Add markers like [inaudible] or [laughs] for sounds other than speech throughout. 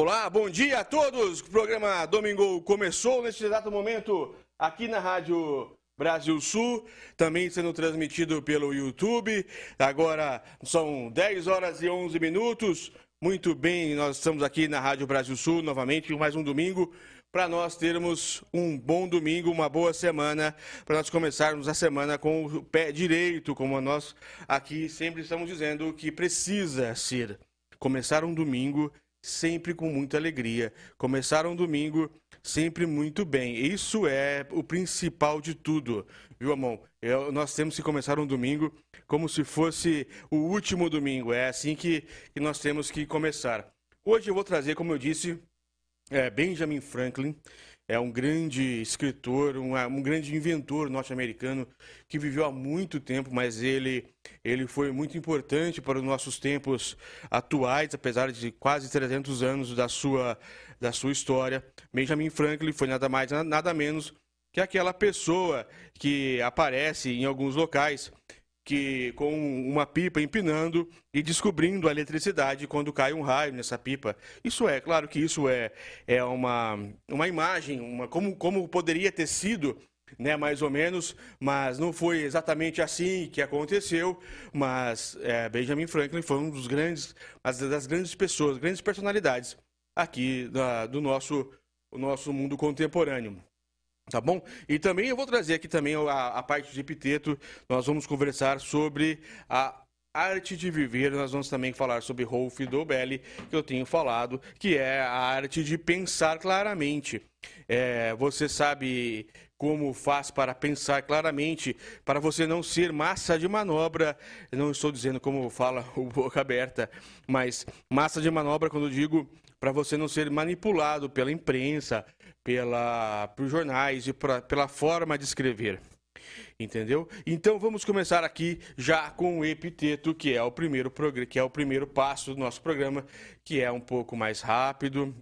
Olá, bom dia a todos. O programa Domingo começou neste exato momento aqui na Rádio Brasil Sul, também sendo transmitido pelo YouTube. Agora são 10 horas e 11 minutos. Muito bem, nós estamos aqui na Rádio Brasil Sul novamente, mais um domingo, para nós termos um bom domingo, uma boa semana, para nós começarmos a semana com o pé direito, como nós aqui sempre estamos dizendo que precisa ser. Começar um domingo sempre com muita alegria. Começaram domingo sempre muito bem. Isso é o principal de tudo, viu, amor? Eu, nós temos que começar um domingo como se fosse o último domingo. É assim que, que nós temos que começar. Hoje eu vou trazer, como eu disse, é, Benjamin Franklin é um grande escritor, um, um grande inventor norte-americano que viveu há muito tempo, mas ele, ele foi muito importante para os nossos tempos atuais, apesar de quase 300 anos da sua, da sua história. Benjamin Franklin foi nada mais, nada menos que aquela pessoa que aparece em alguns locais que com uma pipa empinando e descobrindo a eletricidade quando cai um raio nessa pipa. Isso é, claro que isso é, é uma, uma imagem, uma, como, como poderia ter sido, né, mais ou menos, mas não foi exatamente assim que aconteceu. Mas é, Benjamin Franklin foi um dos grandes, das grandes pessoas, grandes personalidades aqui da, do nosso, nosso mundo contemporâneo. Tá bom? E também eu vou trazer aqui também a, a parte de epiteto. Nós vamos conversar sobre a arte de viver. Nós vamos também falar sobre Rolf Dobelli, que eu tenho falado, que é a arte de pensar claramente. É, você sabe como faz para pensar claramente, para você não ser massa de manobra. Não estou dizendo como fala o [laughs] boca aberta, mas massa de manobra quando digo para você não ser manipulado pela imprensa, pela, por jornais e pra, pela forma de escrever. Entendeu? Então vamos começar aqui já com o epiteto, que é o primeiro que é o primeiro passo do nosso programa, que é um pouco mais rápido,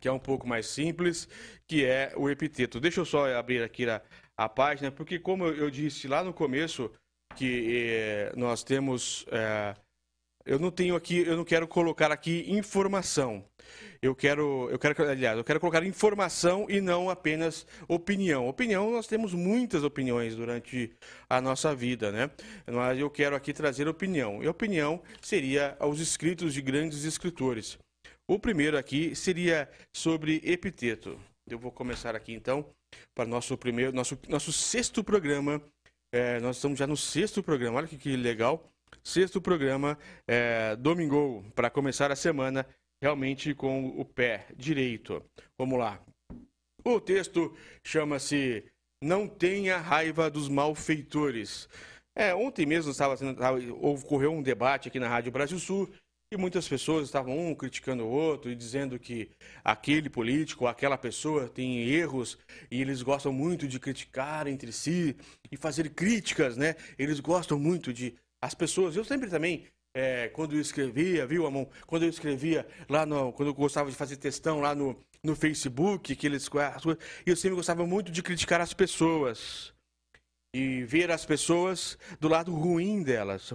que é um pouco mais simples, que é o epiteto. Deixa eu só abrir aqui a, a página, porque como eu disse lá no começo que eh, nós temos eh, eu não tenho aqui, eu não quero colocar aqui informação. Eu quero, eu quero, aliás, eu quero colocar informação e não apenas opinião. Opinião, nós temos muitas opiniões durante a nossa vida, né? Mas eu quero aqui trazer opinião. E opinião seria os escritos de grandes escritores. O primeiro aqui seria sobre epiteto. Eu vou começar aqui então para nosso primeiro, nosso, nosso sexto programa. É, nós estamos já no sexto programa. Olha que, que legal. Sexto programa, é, domingo, para começar a semana realmente com o pé direito. Vamos lá. O texto chama-se Não tenha raiva dos malfeitores. É, ontem mesmo estava, estava, ocorreu um debate aqui na Rádio Brasil Sul e muitas pessoas estavam um criticando o outro e dizendo que aquele político, aquela pessoa tem erros e eles gostam muito de criticar entre si e fazer críticas, né? Eles gostam muito de as pessoas, eu sempre também, é, quando eu escrevia, viu, Amon? Quando eu escrevia lá no. Quando eu gostava de fazer textão lá no, no Facebook, que eles. Eu sempre gostava muito de criticar as pessoas. E ver as pessoas do lado ruim delas.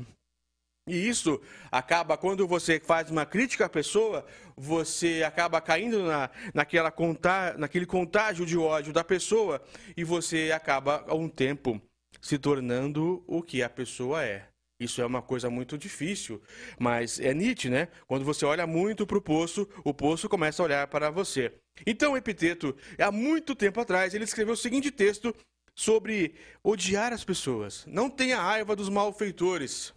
E isso acaba, quando você faz uma crítica à pessoa, você acaba caindo na, naquela conta, naquele contágio de ódio da pessoa e você acaba, a um tempo, se tornando o que a pessoa é. Isso é uma coisa muito difícil, mas é Nietzsche, né? Quando você olha muito para o poço, o poço começa a olhar para você. Então, Epiteto, há muito tempo atrás, ele escreveu o seguinte texto sobre odiar as pessoas. Não tenha raiva dos malfeitores.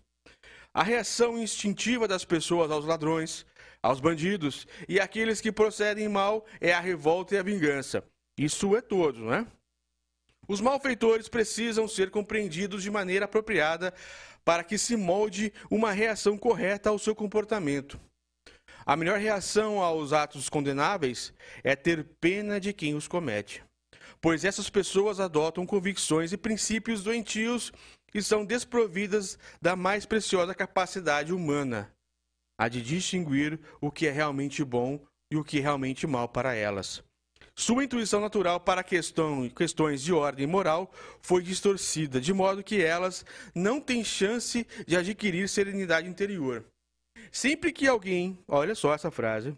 A reação instintiva das pessoas aos ladrões, aos bandidos e àqueles que procedem mal é a revolta e a vingança. Isso é todo, né? Os malfeitores precisam ser compreendidos de maneira apropriada para que se molde uma reação correta ao seu comportamento. A melhor reação aos atos condenáveis é ter pena de quem os comete, pois essas pessoas adotam convicções e princípios doentios e são desprovidas da mais preciosa capacidade humana, a de distinguir o que é realmente bom e o que é realmente mal para elas. Sua intuição natural para questão, questões de ordem moral foi distorcida, de modo que elas não têm chance de adquirir serenidade interior. Sempre que alguém, olha só essa frase,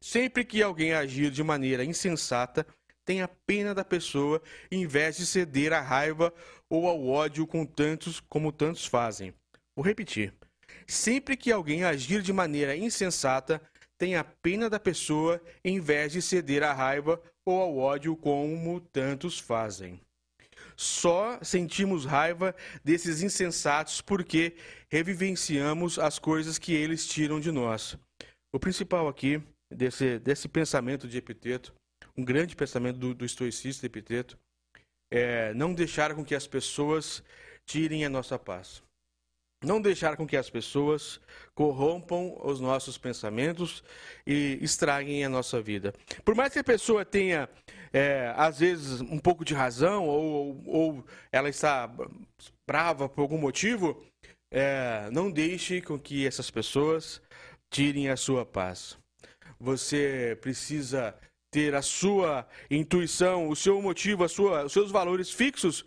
Sempre que alguém agir de maneira insensata, tenha pena da pessoa em vez de ceder à raiva ou ao ódio com tantos como tantos fazem. Vou repetir. Sempre que alguém agir de maneira insensata, tenha pena da pessoa em vez de ceder à raiva ou ao ódio como tantos fazem. Só sentimos raiva desses insensatos porque revivenciamos as coisas que eles tiram de nós. O principal aqui desse, desse pensamento de Epiteto, um grande pensamento do, do estoicista Epiteto, é não deixar com que as pessoas tirem a nossa paz. Não deixar com que as pessoas corrompam os nossos pensamentos e estraguem a nossa vida. Por mais que a pessoa tenha, é, às vezes, um pouco de razão ou, ou ela está brava por algum motivo, é, não deixe com que essas pessoas tirem a sua paz. Você precisa ter a sua intuição, o seu motivo, a sua, os seus valores fixos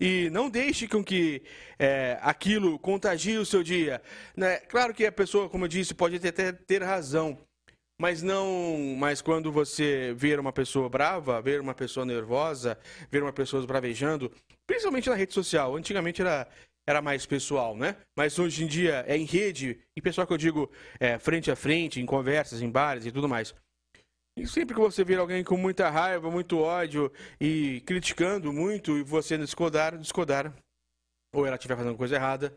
e não deixe com que é, aquilo contagie o seu dia. Né? Claro que a pessoa, como eu disse, pode até ter razão, mas não. Mas quando você ver uma pessoa brava, ver uma pessoa nervosa, ver uma pessoa bravejando, principalmente na rede social, antigamente era, era mais pessoal, né? Mas hoje em dia é em rede, e pessoal que eu digo é, frente a frente, em conversas, em bares e tudo mais. E sempre que você vir alguém com muita raiva, muito ódio e criticando muito, e você discordar, discordar, ou ela estiver fazendo coisa errada,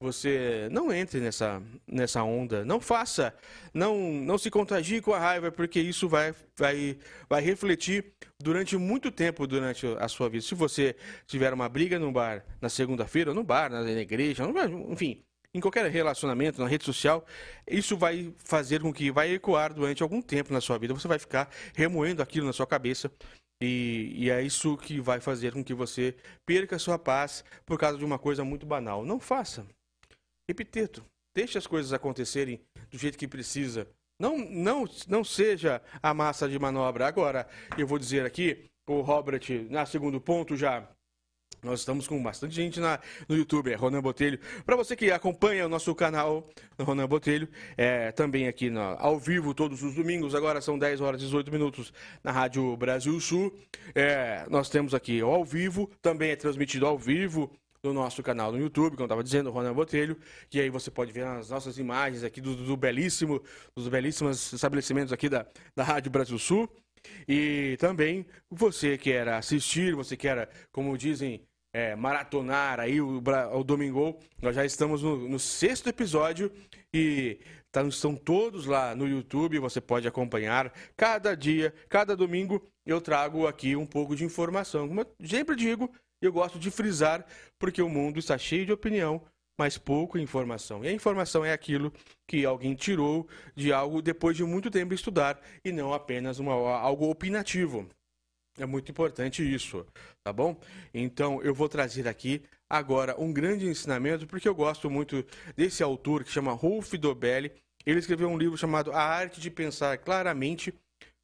você não entre nessa, nessa onda, não faça, não não se contagie com a raiva, porque isso vai, vai, vai refletir durante muito tempo durante a sua vida. Se você tiver uma briga no bar na segunda-feira, no bar, na igreja, enfim, em qualquer relacionamento, na rede social, isso vai fazer com que vai ecoar durante algum tempo na sua vida. Você vai ficar remoendo aquilo na sua cabeça. E, e, é isso que vai fazer com que você perca a sua paz por causa de uma coisa muito banal. Não faça. Epiteto, deixe as coisas acontecerem do jeito que precisa. Não, não, não seja a massa de manobra. Agora, eu vou dizer aqui, o Robert, na segundo ponto, já nós estamos com bastante gente na, no YouTube, é Ronan Botelho. Para você que acompanha o nosso canal, Ronan Botelho, é, também aqui ao vivo todos os domingos, agora são 10 horas e 18 minutos na Rádio Brasil Sul. É, nós temos aqui ao vivo, também é transmitido ao vivo no nosso canal no YouTube, como eu estava dizendo, Ronan Botelho, que aí você pode ver as nossas imagens aqui do, do belíssimo, dos belíssimos estabelecimentos aqui da, da Rádio Brasil Sul. E também você quer assistir, você quer, como dizem é, maratonar aí o, o Domingo. Nós já estamos no, no sexto episódio e tá, estão todos lá no YouTube. Você pode acompanhar cada dia, cada domingo. Eu trago aqui um pouco de informação. Como eu sempre digo, eu gosto de frisar porque o mundo está cheio de opinião, mas pouco informação. E a informação é aquilo que alguém tirou de algo depois de muito tempo estudar e não apenas uma, algo opinativo. É muito importante isso, tá bom? Então eu vou trazer aqui agora um grande ensinamento, porque eu gosto muito desse autor que chama Rolf Dobelli. Ele escreveu um livro chamado A Arte de Pensar Claramente,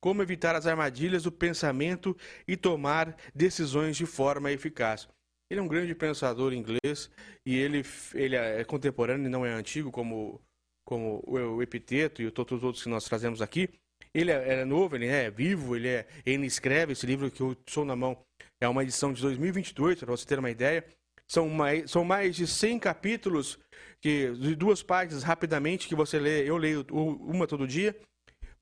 Como Evitar as Armadilhas do Pensamento e Tomar Decisões de Forma Eficaz. Ele é um grande pensador inglês e ele, ele é contemporâneo e não é antigo como, como o Epiteto e todos os outros que nós trazemos aqui. Ele é, é novo, ele é vivo, ele, é, ele escreve esse livro que eu sou na mão. É uma edição de 2022, para você ter uma ideia. São mais, são mais de 100 capítulos que, de duas páginas rapidamente que você lê. Eu leio uma todo dia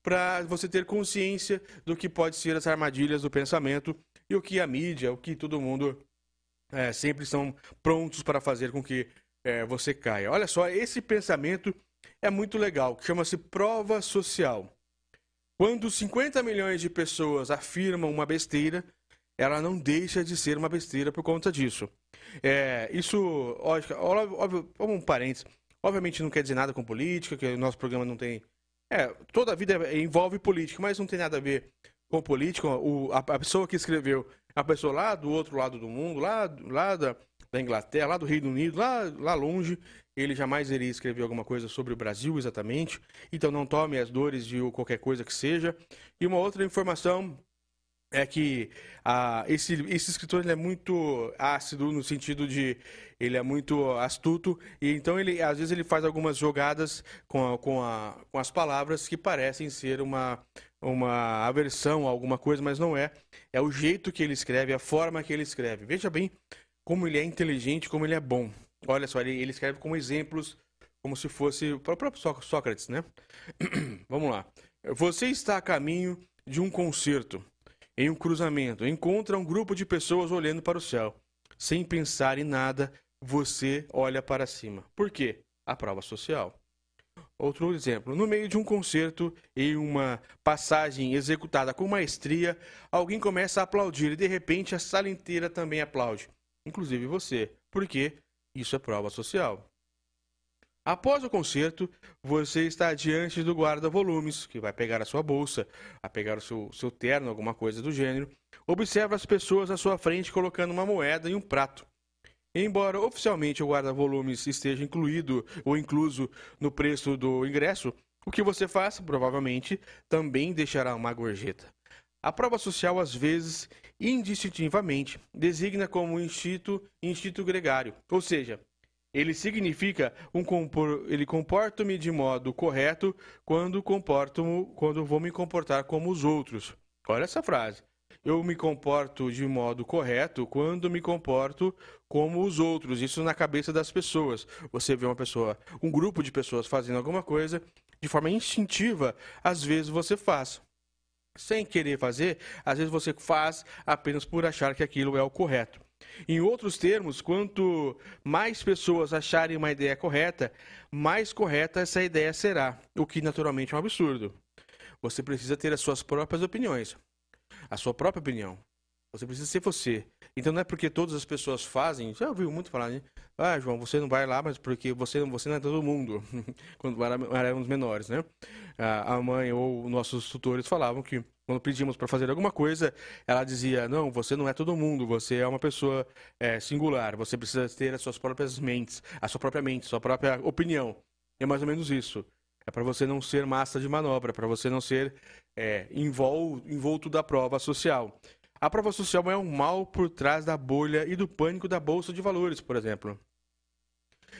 para você ter consciência do que pode ser as armadilhas do pensamento e o que a mídia, o que todo mundo é, sempre estão prontos para fazer com que é, você caia. Olha só, esse pensamento é muito legal, chama-se prova social. Quando 50 milhões de pessoas afirmam uma besteira, ela não deixa de ser uma besteira por conta disso. É, isso, óbvio, óbvio, um parênteses, obviamente não quer dizer nada com política, que o nosso programa não tem. É, toda a vida envolve política, mas não tem nada a ver com política. O, a, a, pessoa que escreveu, a pessoa lá do outro lado do mundo, lá, lá da, da Inglaterra, lá do Reino Unido, lá, lá longe, ele jamais iria escrever alguma coisa sobre o Brasil exatamente, então não tome as dores de qualquer coisa que seja. E uma outra informação é que ah, esse, esse escritor é muito ácido no sentido de ele é muito astuto e então ele às vezes ele faz algumas jogadas com, a, com, a, com as palavras que parecem ser uma uma aversão a alguma coisa, mas não é. É o jeito que ele escreve, a forma que ele escreve. Veja bem como ele é inteligente, como ele é bom. Olha só, ele, ele escreve como exemplos, como se fosse o próprio Sócrates, né? [clears throat] Vamos lá. Você está a caminho de um concerto em um cruzamento, encontra um grupo de pessoas olhando para o céu. Sem pensar em nada, você olha para cima. Por quê? A prova social. Outro exemplo, no meio de um concerto e uma passagem executada com maestria, alguém começa a aplaudir e de repente a sala inteira também aplaude, inclusive você. Por quê? Isso é prova social. Após o concerto, você está diante do guarda-volumes, que vai pegar a sua bolsa, a pegar o seu, seu terno, alguma coisa do gênero. Observa as pessoas à sua frente colocando uma moeda em um prato. Embora oficialmente o guarda-volumes esteja incluído ou incluso no preço do ingresso, o que você faz, provavelmente, também deixará uma gorjeta. A prova social, às vezes, indistintivamente, designa como instinto, instinto gregário, ou seja, ele significa um compor, ele comporto-me de modo correto quando comporto quando vou me comportar como os outros. Olha essa frase. Eu me comporto de modo correto quando me comporto como os outros. Isso na cabeça das pessoas. Você vê uma pessoa, um grupo de pessoas fazendo alguma coisa de forma instintiva, às vezes você faz. Sem querer fazer, às vezes você faz apenas por achar que aquilo é o correto. Em outros termos, quanto mais pessoas acharem uma ideia correta, mais correta essa ideia será, o que naturalmente é um absurdo. Você precisa ter as suas próprias opiniões, a sua própria opinião. Você precisa ser você. Então não é porque todas as pessoas fazem, já ouviu muito falar, né? Ah, João, você não vai lá, mas porque você, você não é todo mundo. [laughs] Quando éramos menores, né? A mãe ou nossos tutores falavam que quando pedíamos para fazer alguma coisa, ela dizia: Não, você não é todo mundo, você é uma pessoa é, singular, você precisa ter as suas próprias mentes, a sua própria mente, sua própria opinião. É mais ou menos isso. É para você não ser massa de manobra, para você não ser é, envol, envolto da prova social. A prova social é um mal por trás da bolha e do pânico da bolsa de valores, por exemplo.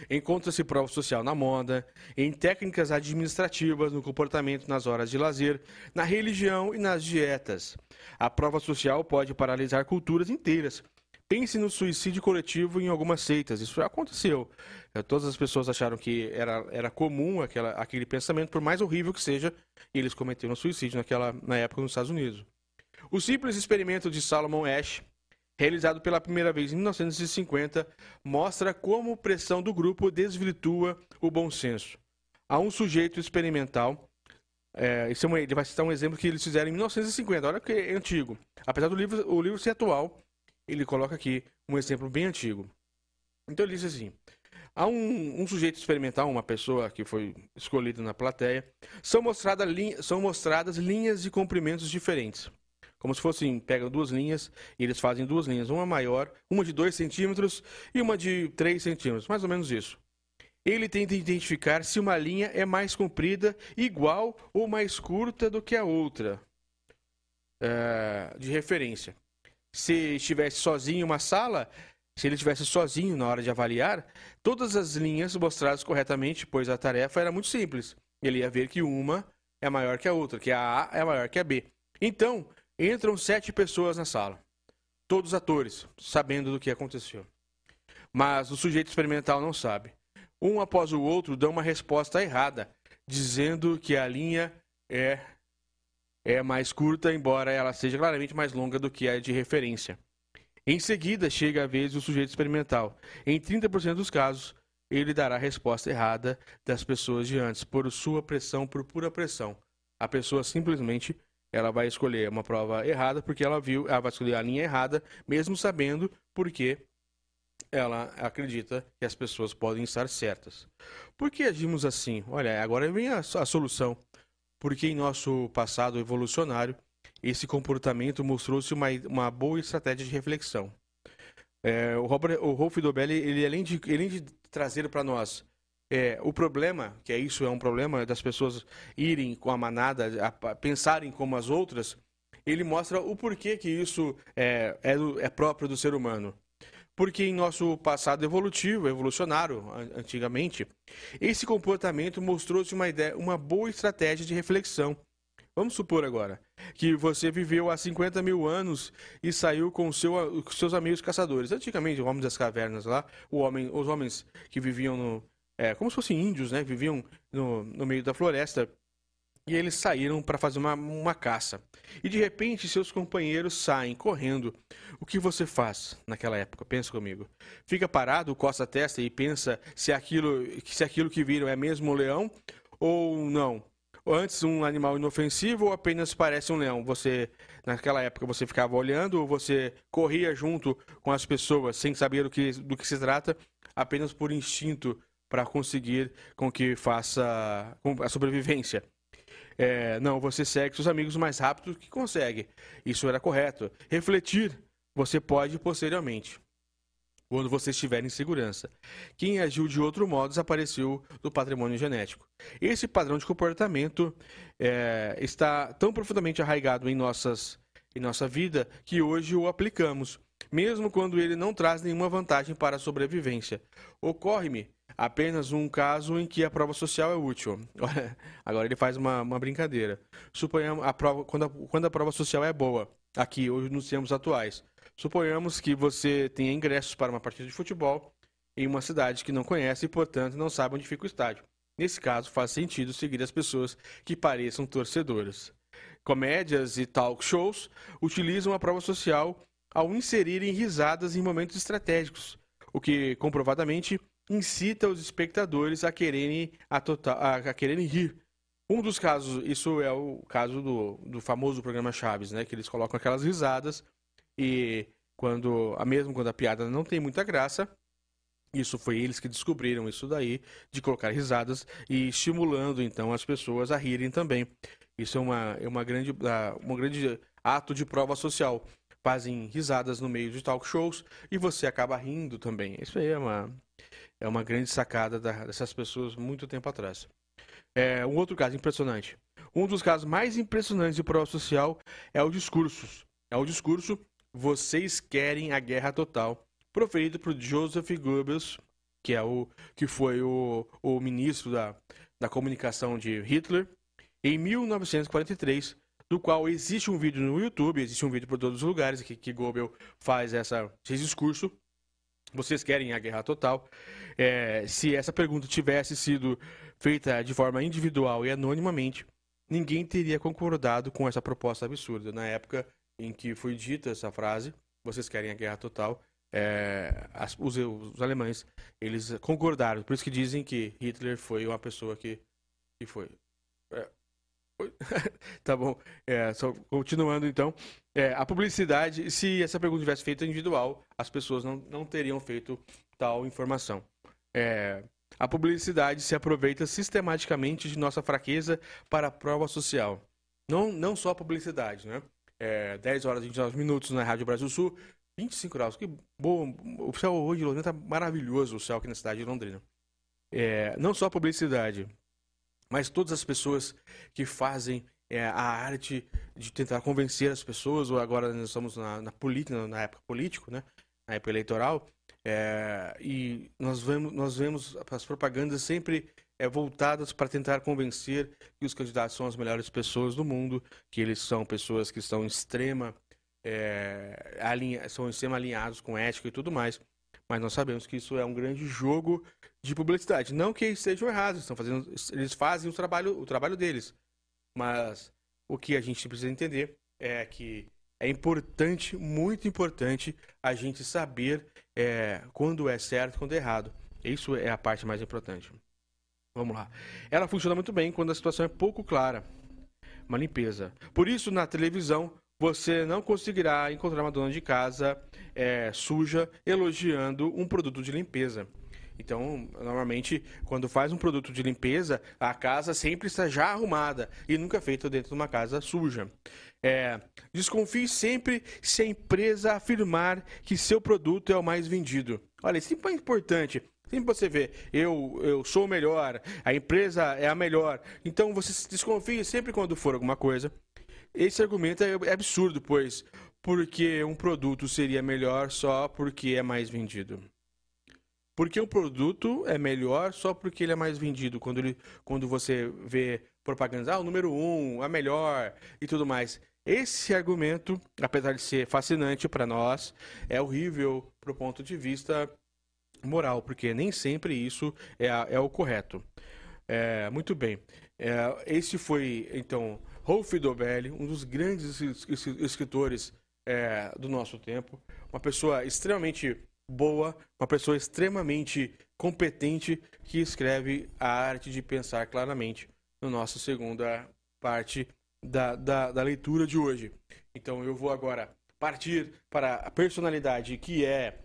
Encontra-se prova social na moda, em técnicas administrativas, no comportamento nas horas de lazer, na religião e nas dietas. A prova social pode paralisar culturas inteiras. Pense no suicídio coletivo em algumas seitas. Isso já aconteceu. É, todas as pessoas acharam que era, era comum aquela, aquele pensamento, por mais horrível que seja, e eles cometeram suicídio naquela, na época nos Estados Unidos. O simples experimento de Salomon Ash realizado pela primeira vez em 1950, mostra como pressão do grupo desvirtua o bom senso. Há um sujeito experimental, é, é um, ele vai citar um exemplo que eles fizeram em 1950, olha que é antigo. Apesar do livro, o livro ser atual, ele coloca aqui um exemplo bem antigo. Então ele diz assim: há um, um sujeito experimental, uma pessoa que foi escolhida na plateia, são, mostrada, são mostradas linhas de comprimentos diferentes como se fossem, pegam duas linhas e eles fazem duas linhas, uma maior, uma de 2 centímetros e uma de 3 centímetros, mais ou menos isso. Ele tenta identificar se uma linha é mais comprida, igual ou mais curta do que a outra, é, de referência. Se estivesse sozinho em uma sala, se ele estivesse sozinho na hora de avaliar, todas as linhas mostradas corretamente, pois a tarefa era muito simples. Ele ia ver que uma é maior que a outra, que a A é maior que a B. Então, Entram sete pessoas na sala, todos atores, sabendo do que aconteceu. Mas o sujeito experimental não sabe. Um após o outro dão uma resposta errada, dizendo que a linha é, é mais curta, embora ela seja claramente mais longa do que a de referência. Em seguida, chega a vez do sujeito experimental. Em 30% dos casos, ele dará a resposta errada das pessoas de antes, por sua pressão, por pura pressão. A pessoa simplesmente ela vai escolher uma prova errada porque ela viu, ela vai escolher a linha errada, mesmo sabendo porque ela acredita que as pessoas podem estar certas. Por que agimos assim? Olha, agora vem a, a solução. Porque em nosso passado evolucionário, esse comportamento mostrou-se uma, uma boa estratégia de reflexão. É, o, Robert, o Rolf Dobelli, ele além de, além de trazer para nós é, o problema, que é isso, é um problema das pessoas irem com a manada, a, a, pensarem como as outras, ele mostra o porquê que isso é, é, é próprio do ser humano. Porque em nosso passado evolutivo, evolucionário, antigamente, esse comportamento mostrou-se uma, ideia, uma boa estratégia de reflexão. Vamos supor agora que você viveu há 50 mil anos e saiu com, seu, com seus amigos caçadores. Antigamente, os homens das cavernas lá, homem, os homens que viviam no, é, como se fossem índios, né? Viviam no, no meio da floresta e eles saíram para fazer uma, uma caça. E de repente seus companheiros saem correndo. O que você faz naquela época? Pensa comigo. Fica parado, coça a testa e pensa se aquilo, se aquilo que viram é mesmo um leão ou não. Antes um animal inofensivo ou apenas parece um leão? Você naquela época você ficava olhando ou você corria junto com as pessoas sem saber do que, do que se trata, apenas por instinto para conseguir com que faça a sobrevivência? É, não, você segue seus amigos mais rápido que consegue. Isso era correto. Refletir você pode posteriormente, quando você estiver em segurança. Quem agiu de outro modo desapareceu do patrimônio genético. Esse padrão de comportamento é, está tão profundamente arraigado em, nossas, em nossa vida que hoje o aplicamos, mesmo quando ele não traz nenhuma vantagem para a sobrevivência. Ocorre-me apenas um caso em que a prova social é útil. [laughs] Agora ele faz uma, uma brincadeira. Suponhamos a prova, quando, a, quando a prova social é boa, aqui, hoje nos tempos atuais. Suponhamos que você tenha ingressos para uma partida de futebol em uma cidade que não conhece e, portanto, não sabe onde fica o estádio. Nesse caso, faz sentido seguir as pessoas que pareçam torcedoras. Comédias e talk shows utilizam a prova social ao inserirem risadas em momentos estratégicos, o que comprovadamente incita os espectadores a quererem, a total, a, quererem rir. Um dos casos, isso é o caso do, do famoso programa Chaves, né? Que eles colocam aquelas risadas e quando, mesmo quando a piada não tem muita graça, isso foi eles que descobriram isso daí, de colocar risadas e estimulando então as pessoas a rirem também. Isso é uma, é uma grande, um grande ato de prova social. Fazem risadas no meio de talk shows e você acaba rindo também. Isso aí é uma, é uma grande sacada dessas pessoas muito tempo atrás. É, um outro caso impressionante. Um dos casos mais impressionantes de prova social é o discurso. É o discurso Vocês querem a guerra total, proferido por Joseph Goebbels, que é o que foi o, o ministro da, da comunicação de Hitler, em 1943, do qual existe um vídeo no YouTube, existe um vídeo por todos os lugares que, que Goebbels faz essa, esse discurso. Vocês querem a guerra total? É, se essa pergunta tivesse sido feita de forma individual e anonimamente, ninguém teria concordado com essa proposta absurda. Na época em que foi dita essa frase, vocês querem a guerra total, é, as, os, os, alemães eles concordaram. Por isso que dizem que Hitler foi uma pessoa que, que foi. [laughs] Tá bom. É, só continuando então. É, a publicidade, se essa pergunta tivesse feita individual, as pessoas não, não teriam feito tal informação. É, a publicidade se aproveita sistematicamente de nossa fraqueza para a prova social. Não, não só a publicidade, né? É, 10 horas e 29 minutos na Rádio Brasil Sul, 25 graus. Que bom. O céu hoje de Londrina está maravilhoso, o céu aqui na cidade de Londrina. É, não só a publicidade, mas todas as pessoas que fazem é, a arte de tentar convencer as pessoas, ou agora nós estamos na, na política, na época político, né? na época eleitoral, é, e nós vemos, nós vemos as propagandas sempre é, voltadas para tentar convencer que os candidatos são as melhores pessoas do mundo, que eles são pessoas que estão em extrema, é, alinha, são extrema alinhados com ética e tudo mais. Mas nós sabemos que isso é um grande jogo de publicidade. Não que eles estejam errados, estão fazendo, eles fazem o trabalho, o trabalho deles. Mas o que a gente precisa entender é que é importante, muito importante, a gente saber é, quando é certo e quando é errado. Isso é a parte mais importante. Vamos lá. Ela funciona muito bem quando a situação é pouco clara. Uma limpeza. Por isso, na televisão, você não conseguirá encontrar uma dona de casa é, suja elogiando um produto de limpeza. Então, normalmente, quando faz um produto de limpeza, a casa sempre está já arrumada e nunca feita dentro de uma casa suja. É, desconfie sempre se a empresa afirmar que seu produto é o mais vendido. Olha, isso é importante. Sempre você vê, eu, eu sou o melhor, a empresa é a melhor. Então você desconfie sempre quando for alguma coisa. Esse argumento é, é absurdo, pois porque um produto seria melhor só porque é mais vendido. Porque um produto é melhor só porque ele é mais vendido. Quando, ele, quando você vê propagandas, ah, o número um, a melhor e tudo mais. Esse argumento, apesar de ser fascinante para nós, é horrível para o ponto de vista moral, porque nem sempre isso é, é o correto. É, muito bem. É, esse foi, então, Rolf Dobelli, um dos grandes escritores é, do nosso tempo. Uma pessoa extremamente boa, uma pessoa extremamente competente que escreve a arte de pensar claramente no nossa segunda parte da, da, da leitura de hoje. Então eu vou agora partir para a personalidade que é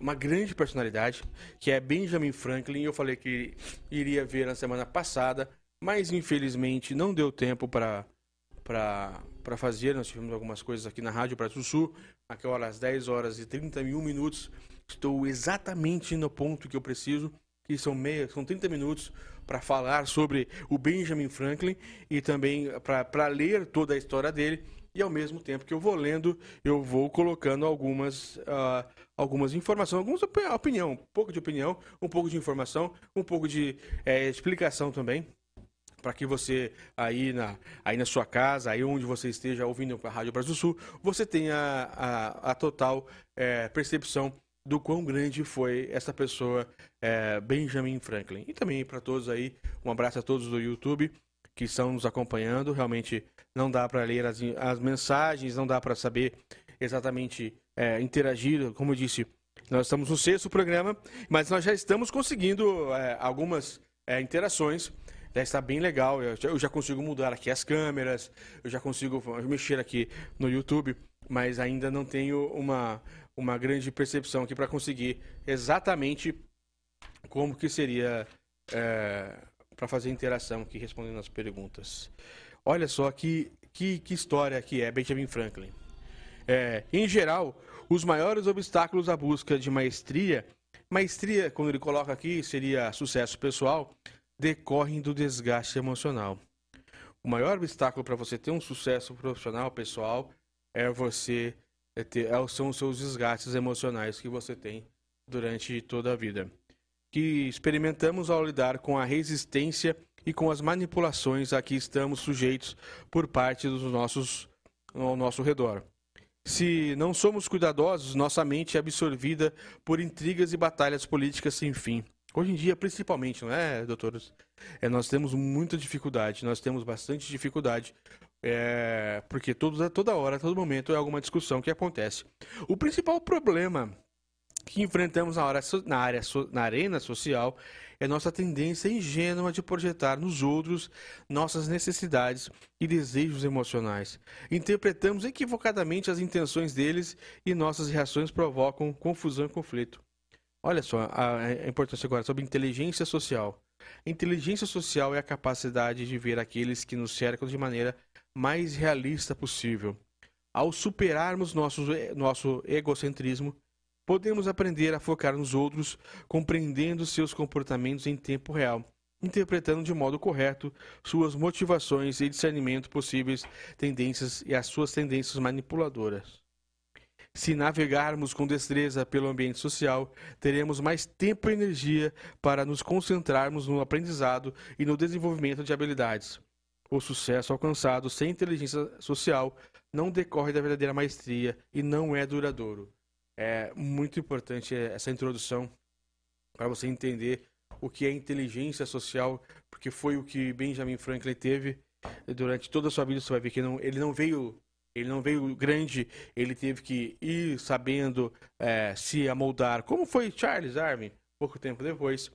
uma grande personalidade, que é Benjamin Franklin. Eu falei que iria ver na semana passada, mas infelizmente não deu tempo para para fazer. Nós tivemos algumas coisas aqui na Rádio Brasil Sul, aquela às 10 horas e 31 minutos. Estou exatamente no ponto que eu preciso, que são meia, são 30 minutos para falar sobre o Benjamin Franklin e também para ler toda a história dele. E ao mesmo tempo que eu vou lendo, eu vou colocando algumas, uh, algumas informações, algumas opinião, um pouco de opinião, um pouco de informação, um pouco de é, explicação também para que você aí na, aí na sua casa, aí onde você esteja ouvindo a Rádio Brasil Sul, você tenha a, a, total é, percepção do quão grande foi essa pessoa, é, Benjamin Franklin. E também para todos aí, um abraço a todos do YouTube que estão nos acompanhando. Realmente não dá para ler as, as mensagens, não dá para saber exatamente é, interagir. Como eu disse, nós estamos no sexto programa, mas nós já estamos conseguindo é, algumas é, interações já está bem legal. Eu já, eu já, consigo mudar aqui as câmeras, eu já consigo mexer aqui no YouTube, mas ainda não tenho uma, uma grande percepção aqui para conseguir exatamente como que seria é, para fazer interação aqui respondendo as perguntas. Olha só que, que, que história que é Benjamin Franklin. É, em geral, os maiores obstáculos à busca de maestria, maestria, quando ele coloca aqui, seria sucesso pessoal, decorrem do desgaste emocional. O maior obstáculo para você ter um sucesso profissional, pessoal, é você é ter, é, são os seus desgastes emocionais que você tem durante toda a vida. Que experimentamos ao lidar com a resistência e com as manipulações a que estamos sujeitos por parte dos nossos ao nosso redor. Se não somos cuidadosos, nossa mente é absorvida por intrigas e batalhas políticas sem fim. Hoje em dia, principalmente, não é, doutores? É, nós temos muita dificuldade, nós temos bastante dificuldade, é, porque toda, toda hora, todo momento é alguma discussão que acontece. O principal problema que enfrentamos na, hora, na, área, na arena social é nossa tendência ingênua de projetar nos outros nossas necessidades e desejos emocionais. Interpretamos equivocadamente as intenções deles e nossas reações provocam confusão e conflito. Olha só a, a importância agora sobre inteligência social. Inteligência social é a capacidade de ver aqueles que nos cercam de maneira mais realista possível. Ao superarmos nosso, nosso egocentrismo, podemos aprender a focar nos outros, compreendendo seus comportamentos em tempo real, interpretando de modo correto suas motivações e discernimento possíveis tendências e as suas tendências manipuladoras. Se navegarmos com destreza pelo ambiente social, teremos mais tempo e energia para nos concentrarmos no aprendizado e no desenvolvimento de habilidades. O sucesso alcançado sem inteligência social não decorre da verdadeira maestria e não é duradouro. É muito importante essa introdução para você entender o que é inteligência social, porque foi o que Benjamin Franklin teve durante toda a sua vida. Você vai ver que não, ele não veio ele não veio grande, ele teve que ir sabendo é, se amoldar, como foi Charles Darwin, pouco tempo depois,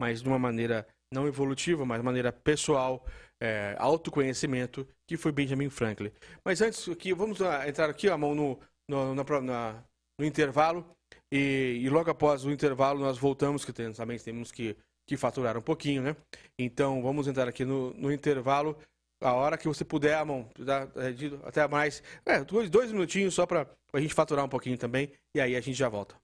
mas de uma maneira não evolutiva, mas de maneira pessoal, é, autoconhecimento, que foi Benjamin Franklin. Mas antes, aqui, vamos entrar aqui a mão no, no, na, na, no intervalo, e, e, logo após o intervalo nós voltamos, que também temos que, que faturar um pouquinho, né? Então vamos entrar aqui no, no intervalo a hora que você puder, Amon, é, até mais. É, dois, dois minutinhos só para a gente faturar um pouquinho também, e aí a gente já volta.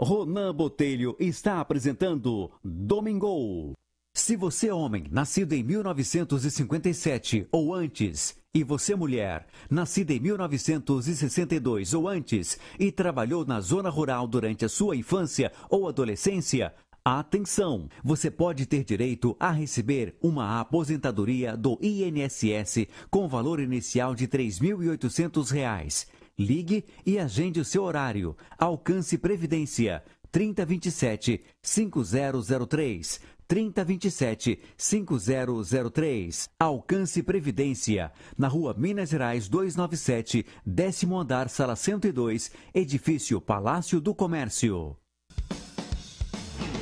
Ronan Botelho está apresentando Domingo. Se você é homem, nascido em 1957 ou antes, e você mulher, nascida em 1962 ou antes, e trabalhou na zona rural durante a sua infância ou adolescência, Atenção! Você pode ter direito a receber uma aposentadoria do INSS com valor inicial de R$ 3.800. Ligue e agende o seu horário. Alcance Previdência 3027 5003 3027 5003. Alcance Previdência, na rua Minas Gerais 297, décimo andar, sala 102, edifício Palácio do Comércio.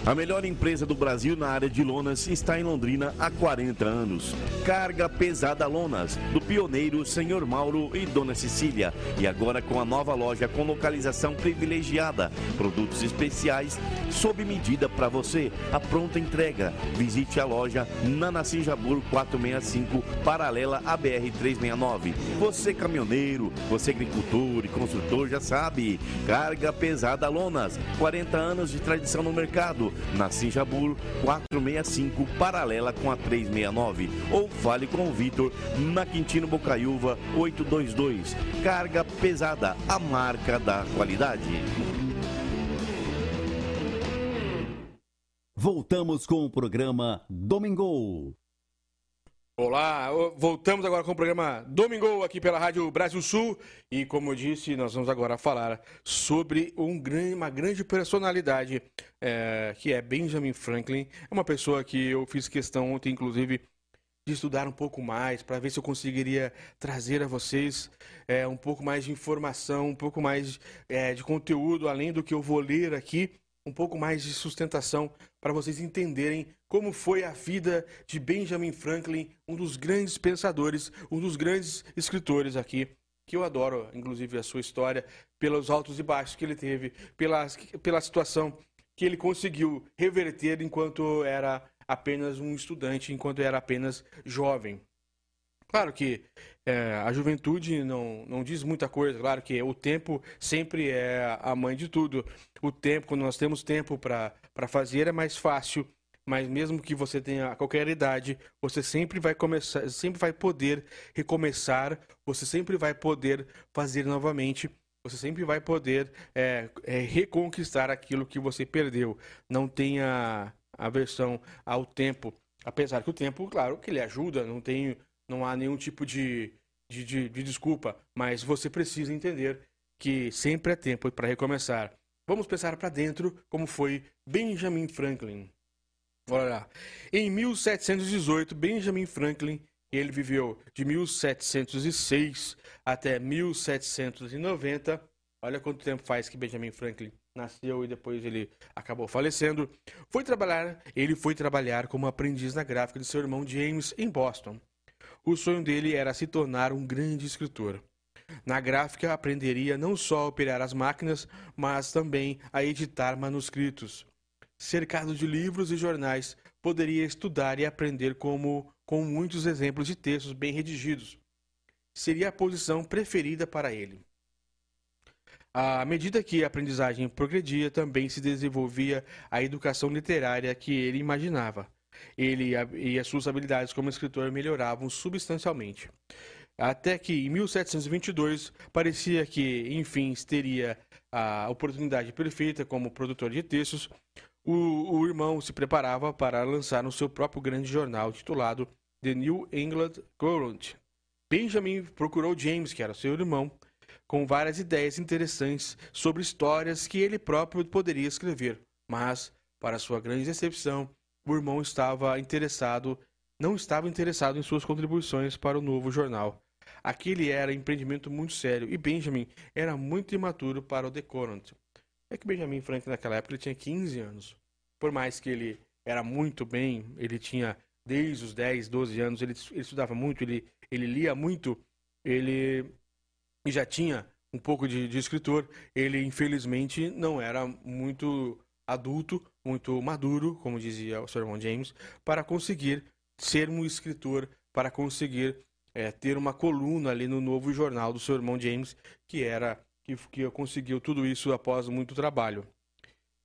A melhor empresa do Brasil na área de lonas está em Londrina há 40 anos. Carga Pesada Lonas, do pioneiro Senhor Mauro e Dona Cecília. E agora com a nova loja com localização privilegiada. Produtos especiais sob medida para você. A pronta entrega. Visite a loja na Nassim Jabur 465, paralela à BR 369. Você caminhoneiro, você agricultor e construtor já sabe. Carga Pesada Lonas, 40 anos de tradição no mercado na Sinjabur 465, paralela com a 369. Ou fale com o Vitor na Quintino Bocaiúva 822. Carga pesada, a marca da qualidade. Voltamos com o programa Domingo. Olá, voltamos agora com o programa Domingo aqui pela Rádio Brasil Sul e como eu disse, nós vamos agora falar sobre um uma grande personalidade é, que é Benjamin Franklin. É uma pessoa que eu fiz questão ontem, inclusive, de estudar um pouco mais para ver se eu conseguiria trazer a vocês é, um pouco mais de informação, um pouco mais é, de conteúdo, além do que eu vou ler aqui um pouco mais de sustentação para vocês entenderem como foi a vida de Benjamin Franklin, um dos grandes pensadores, um dos grandes escritores aqui, que eu adoro, inclusive, a sua história, pelos altos e baixos que ele teve, pela, pela situação que ele conseguiu reverter enquanto era apenas um estudante, enquanto era apenas jovem. Claro que é, a juventude não, não diz muita coisa, claro que o tempo sempre é a mãe de tudo. O tempo, quando nós temos tempo para fazer, é mais fácil, mas mesmo que você tenha qualquer idade, você sempre vai começar, sempre vai poder recomeçar, você sempre vai poder fazer novamente, você sempre vai poder é, é, reconquistar aquilo que você perdeu. Não tenha aversão ao tempo, apesar que o tempo, claro, que ele ajuda, não tem não há nenhum tipo de, de, de, de desculpa, mas você precisa entender que sempre é tempo para recomeçar. Vamos pensar para dentro como foi Benjamin Franklin. Lá. Em 1718, Benjamin Franklin, ele viveu de 1706 até 1790. Olha quanto tempo faz que Benjamin Franklin nasceu e depois ele acabou falecendo. Foi trabalhar, ele foi trabalhar como aprendiz na gráfica de seu irmão James em Boston. O sonho dele era se tornar um grande escritor. Na gráfica, aprenderia não só a operar as máquinas, mas também a editar manuscritos. Cercado de livros e jornais, poderia estudar e aprender como, com muitos exemplos de textos bem redigidos. Seria a posição preferida para ele. À medida que a aprendizagem progredia, também se desenvolvia a educação literária que ele imaginava ele e as suas habilidades como escritor melhoravam substancialmente. Até que em 1722 parecia que, enfim, teria a oportunidade perfeita como produtor de textos. O, o irmão se preparava para lançar o seu próprio grande jornal titulado The New England Courant. Benjamin procurou James, que era seu irmão, com várias ideias interessantes sobre histórias que ele próprio poderia escrever, mas, para sua grande decepção, o irmão estava interessado, não estava interessado em suas contribuições para o novo jornal. Aquele era empreendimento muito sério e Benjamin era muito imaturo para o The Courant. É que Benjamin Franklin naquela época ele tinha 15 anos. Por mais que ele era muito bem, ele tinha desde os 10, 12 anos, ele, ele estudava muito, ele, ele lia muito, ele já tinha um pouco de, de escritor, ele infelizmente não era muito adulto, muito maduro, como dizia o Sr. irmão James, para conseguir ser um escritor, para conseguir é, ter uma coluna ali no novo jornal do seu irmão James, que era que, que conseguiu tudo isso após muito trabalho.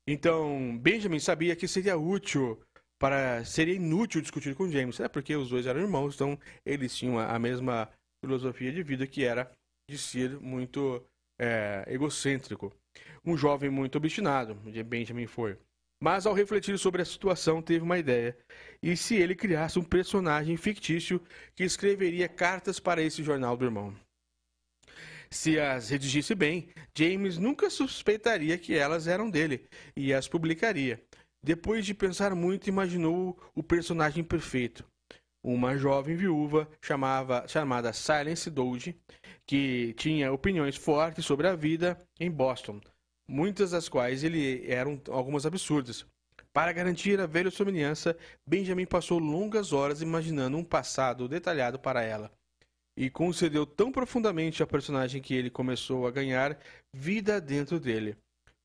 Então, Benjamin sabia que seria útil para seria inútil discutir com James, é porque os dois eram irmãos, então eles tinham a mesma filosofia de vida que era de ser muito é, egocêntrico. Um jovem muito obstinado, Benjamin foi. Mas ao refletir sobre a situação, teve uma ideia. E se ele criasse um personagem fictício que escreveria cartas para esse jornal do irmão? Se as redigisse bem, James nunca suspeitaria que elas eram dele e as publicaria. Depois de pensar muito, imaginou o personagem perfeito. Uma jovem viúva chamava, chamada Silence Doge, que tinha opiniões fortes sobre a vida em Boston, muitas das quais ele eram algumas absurdas. Para garantir a velha semelhança, Benjamin passou longas horas imaginando um passado detalhado para ela e concedeu tão profundamente a personagem que ele começou a ganhar vida dentro dele.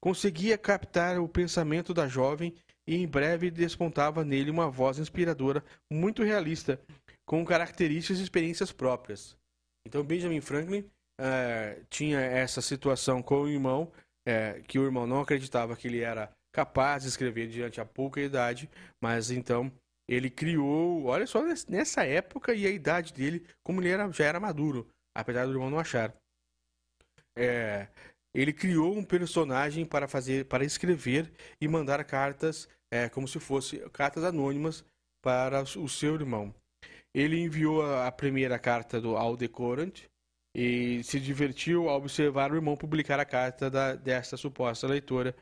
Conseguia captar o pensamento da jovem e em breve despontava nele uma voz inspiradora, muito realista, com características e experiências próprias. Então Benjamin Franklin uh, tinha essa situação com o irmão, uh, que o irmão não acreditava que ele era capaz de escrever diante a pouca idade, mas então ele criou, olha só, nessa época e a idade dele, como ele era, já era maduro, apesar do irmão não achar. É, ele criou um personagem para fazer, para escrever e mandar cartas, é, como se fosse cartas anônimas para o seu irmão. Ele enviou a, primeira carta do Aldecorant e se divertiu ao observar o irmão publicar a carta da, desta suposta leitora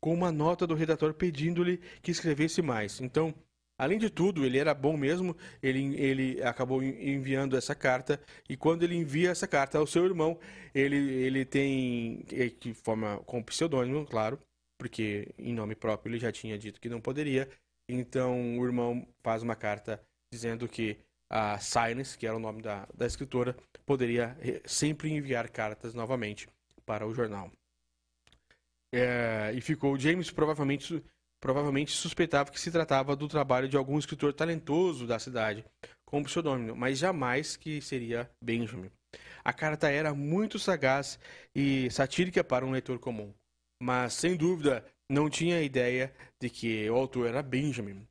com uma nota do redator pedindo-lhe que escrevesse mais. Então, Além de tudo, ele era bom mesmo, ele, ele acabou enviando essa carta, e quando ele envia essa carta ao seu irmão, ele, ele tem, que forma com pseudônimo, claro, porque em nome próprio ele já tinha dito que não poderia, então o irmão faz uma carta dizendo que a Silence, que era o nome da, da escritora, poderia sempre enviar cartas novamente para o jornal. É, e ficou James provavelmente provavelmente suspeitava que se tratava do trabalho de algum escritor talentoso da cidade, com pseudônimo, mas jamais que seria Benjamin. A carta era muito sagaz e satírica para um leitor comum, mas sem dúvida não tinha ideia de que o autor era Benjamin.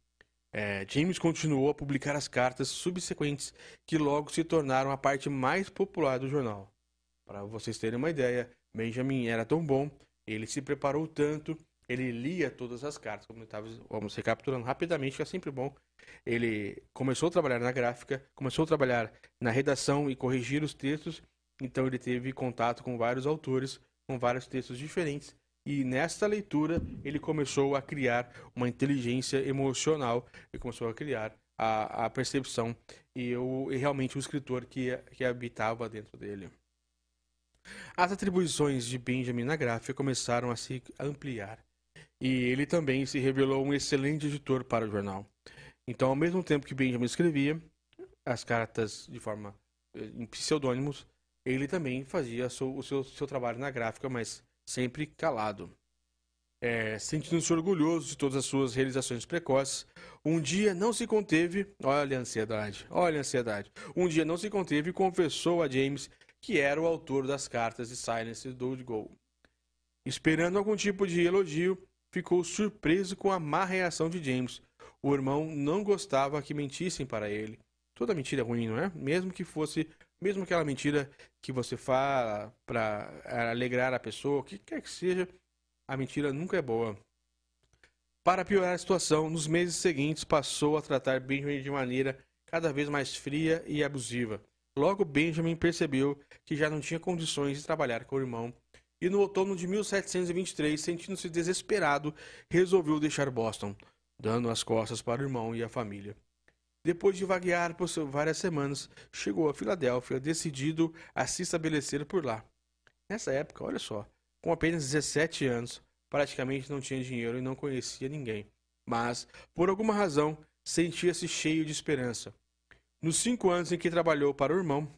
É, James continuou a publicar as cartas subsequentes que logo se tornaram a parte mais popular do jornal. Para vocês terem uma ideia, Benjamin era tão bom, ele se preparou tanto ele lia todas as cartas, como estava, vamos recapitulando rapidamente, que é sempre bom. Ele começou a trabalhar na gráfica, começou a trabalhar na redação e corrigir os textos, então ele teve contato com vários autores, com vários textos diferentes, e nesta leitura ele começou a criar uma inteligência emocional, e começou a criar a, a percepção e, o, e realmente o escritor que, que habitava dentro dele. As atribuições de Benjamin na gráfica começaram a se ampliar e ele também se revelou um excelente editor para o jornal. Então, ao mesmo tempo que Benjamin escrevia as cartas de forma eh, em pseudônimos, ele também fazia o seu, seu trabalho na gráfica, mas sempre calado. É, Sentindo-se orgulhoso de todas as suas realizações precoces, um dia não se conteve, olha a ansiedade, olha a ansiedade. Um dia não se conteve e confessou a James que era o autor das cartas de Silence do Go. Esperando algum tipo de elogio, ficou surpreso com a má reação de James. O irmão não gostava que mentissem para ele. Toda mentira é ruim, não é? Mesmo que fosse, mesmo aquela mentira que você fala para alegrar a pessoa, o que quer que seja, a mentira nunca é boa. Para piorar a situação, nos meses seguintes passou a tratar Benjamin de maneira cada vez mais fria e abusiva. Logo, Benjamin percebeu que já não tinha condições de trabalhar com o irmão e no outono de 1723, sentindo-se desesperado, resolveu deixar Boston, dando as costas para o irmão e a família. Depois de vaguear por várias semanas, chegou a Filadélfia, decidido a se estabelecer por lá. Nessa época, olha só, com apenas 17 anos, praticamente não tinha dinheiro e não conhecia ninguém. Mas, por alguma razão, sentia-se cheio de esperança. Nos cinco anos em que trabalhou para o irmão,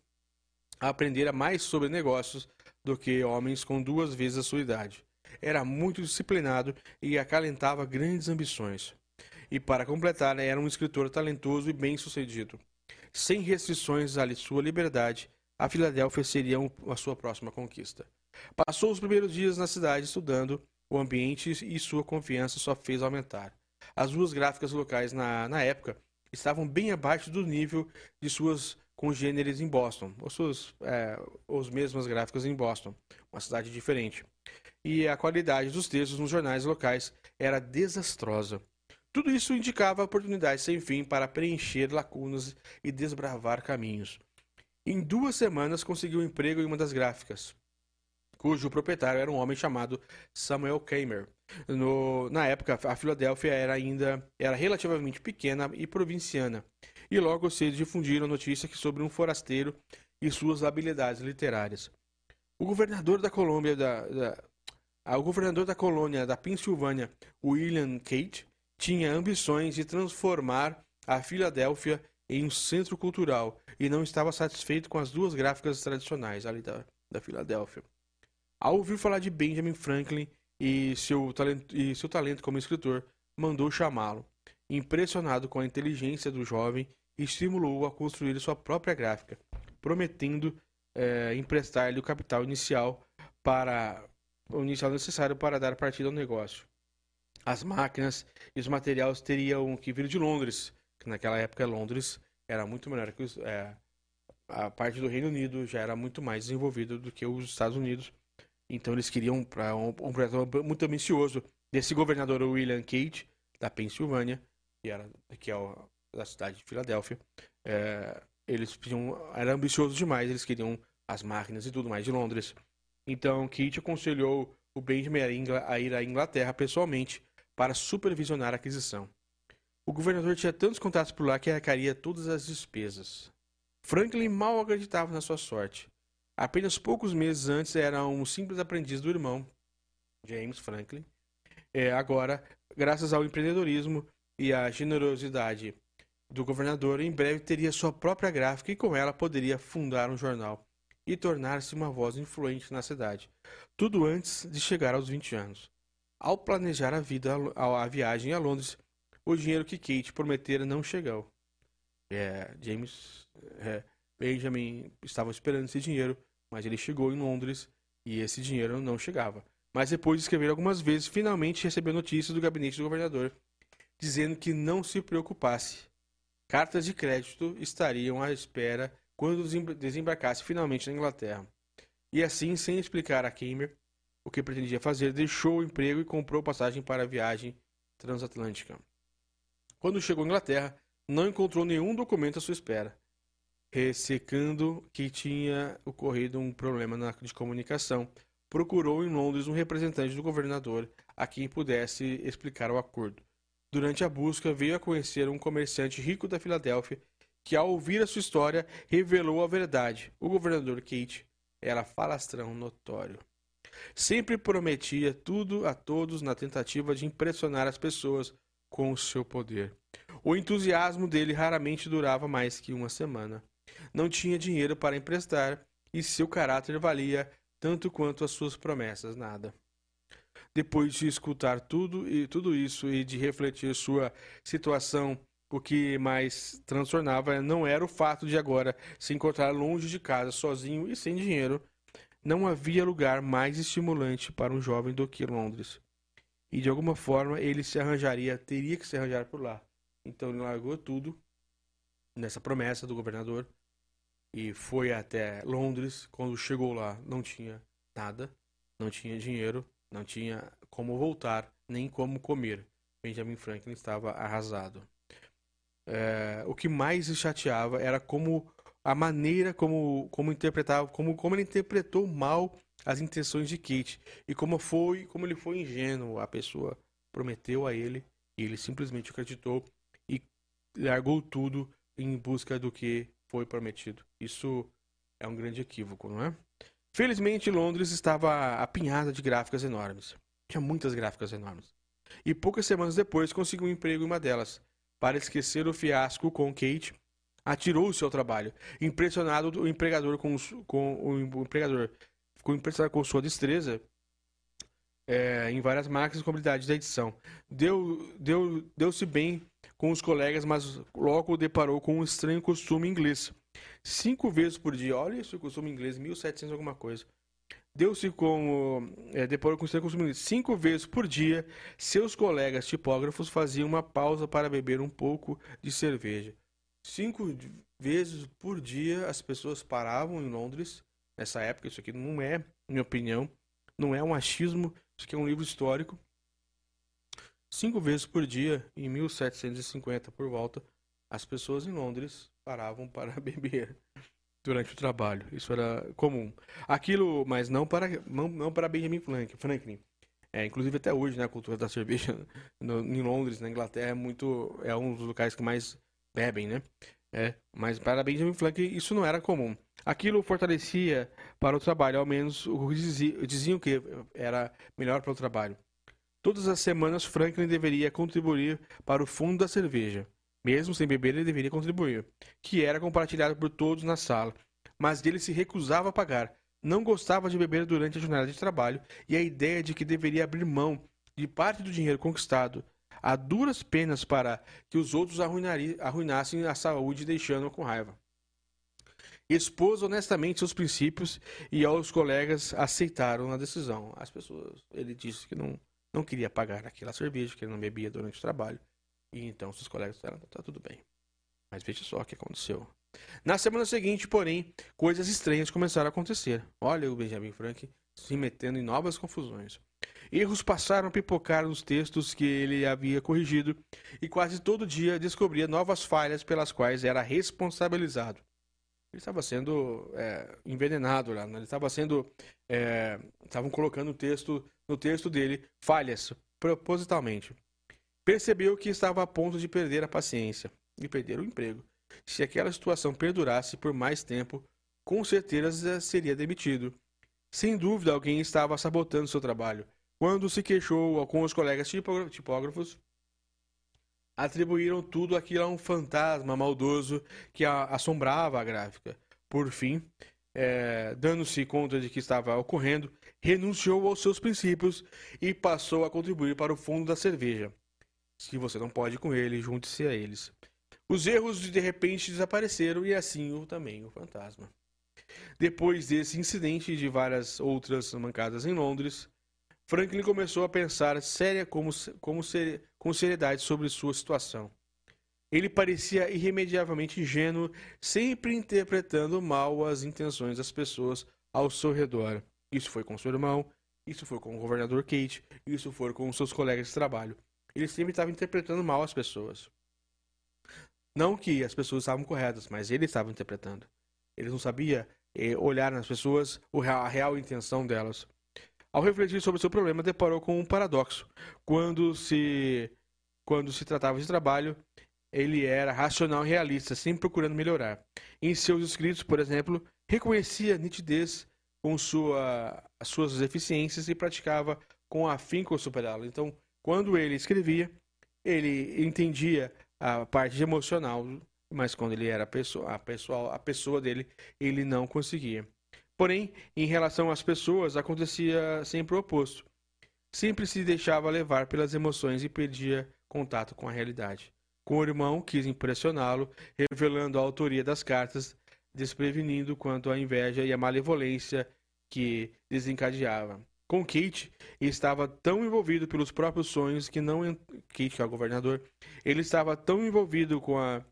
aprendera mais sobre negócios do que homens com duas vezes a sua idade. Era muito disciplinado e acalentava grandes ambições. E para completar, era um escritor talentoso e bem-sucedido. Sem restrições à sua liberdade, a Filadélfia seria a sua próxima conquista. Passou os primeiros dias na cidade estudando, o ambiente e sua confiança só fez aumentar. As duas gráficas locais na, na época estavam bem abaixo do nível de suas congêneres em Boston, ou suas é, os mesmas gráficas em Boston, uma cidade diferente. E a qualidade dos textos nos jornais locais era desastrosa. Tudo isso indicava oportunidades sem fim para preencher lacunas e desbravar caminhos. Em duas semanas conseguiu um emprego em uma das gráficas, cujo proprietário era um homem chamado Samuel Kramer. No, na época, a Filadélfia era ainda era relativamente pequena e provinciana, e logo se difundiram notícias sobre um forasteiro e suas habilidades literárias. O governador da Colômbia da, da o governador da colônia da Pensilvânia, William Kate, tinha ambições de transformar a Filadélfia em um centro cultural e não estava satisfeito com as duas gráficas tradicionais ali da, da Filadélfia. Ao ouvir falar de Benjamin Franklin e seu talento, e seu talento como escritor, mandou chamá-lo. Impressionado com a inteligência do jovem, estimulou-o a construir sua própria gráfica, prometendo é, emprestar-lhe o capital inicial para o inicial necessário para dar partida ao negócio. As máquinas e os materiais teriam que vir de Londres, que naquela época Londres era muito melhor que os, é, a parte do Reino Unido já era muito mais desenvolvida do que os Estados Unidos. Então eles queriam um, um projeto muito ambicioso desse governador William Cage da Pensilvânia, que era que é o, da cidade de Filadélfia. É, eles pediam, era ambicioso demais, eles queriam as máquinas e tudo mais de Londres. Então Cage aconselhou o Benjamin a ir à Inglaterra pessoalmente para supervisionar a aquisição. O governador tinha tantos contatos por lá que arrecaria todas as despesas. Franklin mal acreditava na sua sorte. Apenas poucos meses antes era um simples aprendiz do irmão, James Franklin. É, agora, graças ao empreendedorismo e à generosidade do governador, em breve teria sua própria gráfica e com ela poderia fundar um jornal e tornar-se uma voz influente na cidade. Tudo antes de chegar aos 20 anos. Ao planejar a vida, a viagem a Londres, o dinheiro que Kate prometera não chegou. É, James é, Benjamin estava esperando esse dinheiro, mas ele chegou em Londres e esse dinheiro não chegava. Mas depois de escrever algumas vezes, finalmente recebeu notícias do gabinete do governador, dizendo que não se preocupasse. Cartas de crédito estariam à espera quando desembarcasse finalmente na Inglaterra. E assim, sem explicar a Kamer o que pretendia fazer, deixou o emprego e comprou passagem para a viagem transatlântica. Quando chegou à Inglaterra, não encontrou nenhum documento à sua espera ressecando que tinha ocorrido um problema na, de comunicação, procurou em Londres um representante do governador a quem pudesse explicar o acordo. Durante a busca, veio a conhecer um comerciante rico da Filadélfia que, ao ouvir a sua história, revelou a verdade. O governador Kate era falastrão notório. Sempre prometia tudo a todos na tentativa de impressionar as pessoas com o seu poder. O entusiasmo dele raramente durava mais que uma semana não tinha dinheiro para emprestar e seu caráter valia tanto quanto as suas promessas nada. Depois de escutar tudo e tudo isso e de refletir sua situação, o que mais transtornava não era o fato de agora se encontrar longe de casa, sozinho e sem dinheiro. Não havia lugar mais estimulante para um jovem do que Londres. E de alguma forma ele se arranjaria, teria que se arranjar por lá. Então ele largou tudo nessa promessa do governador e foi até Londres. Quando chegou lá, não tinha nada, não tinha dinheiro, não tinha como voltar, nem como comer. Benjamin Franklin estava arrasado. É, o que mais o chateava era como a maneira como, como interpretava, como, como ele interpretou mal as intenções de Kate e como foi, como ele foi ingênuo. A pessoa prometeu a ele e ele simplesmente acreditou e largou tudo em busca do que foi prometido. Isso é um grande equívoco, não é? Felizmente, Londres estava apinhada de gráficas enormes. Tinha muitas gráficas enormes. E poucas semanas depois conseguiu um emprego em uma delas. Para esquecer o fiasco com Kate, atirou-se ao trabalho. Impressionado, o empregador com, com o empregador ficou impressionado com sua destreza é, em várias máquinas com habilidades da edição. Deu, deu, deu-se bem com os colegas, mas logo deparou com um estranho costume inglês. Cinco vezes por dia, olha isso, costume inglês, 1700 alguma coisa. deu-se como é, depois com ser consumido cinco vezes por dia. Seus colegas tipógrafos faziam uma pausa para beber um pouco de cerveja. Cinco vezes por dia as pessoas paravam em Londres nessa época. Isso aqui não é, minha opinião, não é um achismo. Isso aqui é um livro histórico. Cinco vezes por dia, em 1750 por volta, as pessoas em Londres paravam para [laughs] beber durante o trabalho. Isso era comum. Aquilo, mas não para não, não para Benjamin Franklin. É, inclusive até hoje, né, a cultura da cerveja [laughs] no, em Londres, na Inglaterra, é muito é um dos locais que mais bebem, né? É, mas para Benjamin Franklin isso não era comum. Aquilo fortalecia para o trabalho, ao menos diziam que era melhor para o trabalho. Todas as semanas Franklin deveria contribuir para o fundo da cerveja. Mesmo sem beber, ele deveria contribuir, que era compartilhado por todos na sala, mas ele se recusava a pagar. Não gostava de beber durante a jornada de trabalho e a ideia de que deveria abrir mão de parte do dinheiro conquistado a duras penas para que os outros arruinassem a saúde, deixando-o com raiva. Expôs honestamente seus princípios e aos colegas aceitaram a decisão. As pessoas, ele disse que não, não queria pagar aquela cerveja, que ele não bebia durante o trabalho. E então seus colegas disseram, tá tudo bem. Mas veja só o que aconteceu. Na semana seguinte, porém, coisas estranhas começaram a acontecer. Olha o Benjamin Franklin se metendo em novas confusões. Erros passaram a pipocar nos textos que ele havia corrigido e quase todo dia descobria novas falhas pelas quais era responsabilizado. Ele estava sendo é, envenenado lá, né? ele estava sendo. É, estavam colocando no texto, no texto dele falhas propositalmente. Percebeu que estava a ponto de perder a paciência e perder o emprego. Se aquela situação perdurasse por mais tempo, com certeza seria demitido. Sem dúvida, alguém estava sabotando seu trabalho. Quando se queixou com os colegas tipógrafos, atribuíram tudo aquilo a um fantasma maldoso que assombrava a gráfica. Por fim, é, dando-se conta de que estava ocorrendo, renunciou aos seus princípios e passou a contribuir para o fundo da cerveja. Se você não pode com ele, junte-se a eles. Os erros de repente desapareceram e assim o, também o fantasma. Depois desse incidente e de várias outras mancadas em Londres, Franklin começou a pensar séria como, como ser, com seriedade sobre sua situação. Ele parecia irremediavelmente ingênuo, sempre interpretando mal as intenções das pessoas ao seu redor. Isso foi com seu irmão, isso foi com o governador Kate, isso foi com seus colegas de trabalho ele sempre estava interpretando mal as pessoas. Não que as pessoas estavam corretas, mas ele estava interpretando. Ele não sabia eh, olhar nas pessoas a real intenção delas. Ao refletir sobre seu problema, deparou com um paradoxo. Quando se, quando se tratava de trabalho, ele era racional e realista, sempre procurando melhorar. Em seus escritos, por exemplo, reconhecia nitidez com sua, as suas deficiências e praticava com afinco superá-las. Então, quando ele escrevia, ele entendia a parte emocional, mas quando ele era a pessoa, a pessoa, a pessoa dele, ele não conseguia. Porém, em relação às pessoas, acontecia sempre o oposto. Sempre se deixava levar pelas emoções e perdia contato com a realidade. Com o irmão, quis impressioná-lo, revelando a autoria das cartas, desprevenindo quanto à inveja e à malevolência que desencadeava. Com Kate, estava tão envolvido pelos próprios sonhos que não. Kate, que é o governador, ele estava tão envolvido com, a,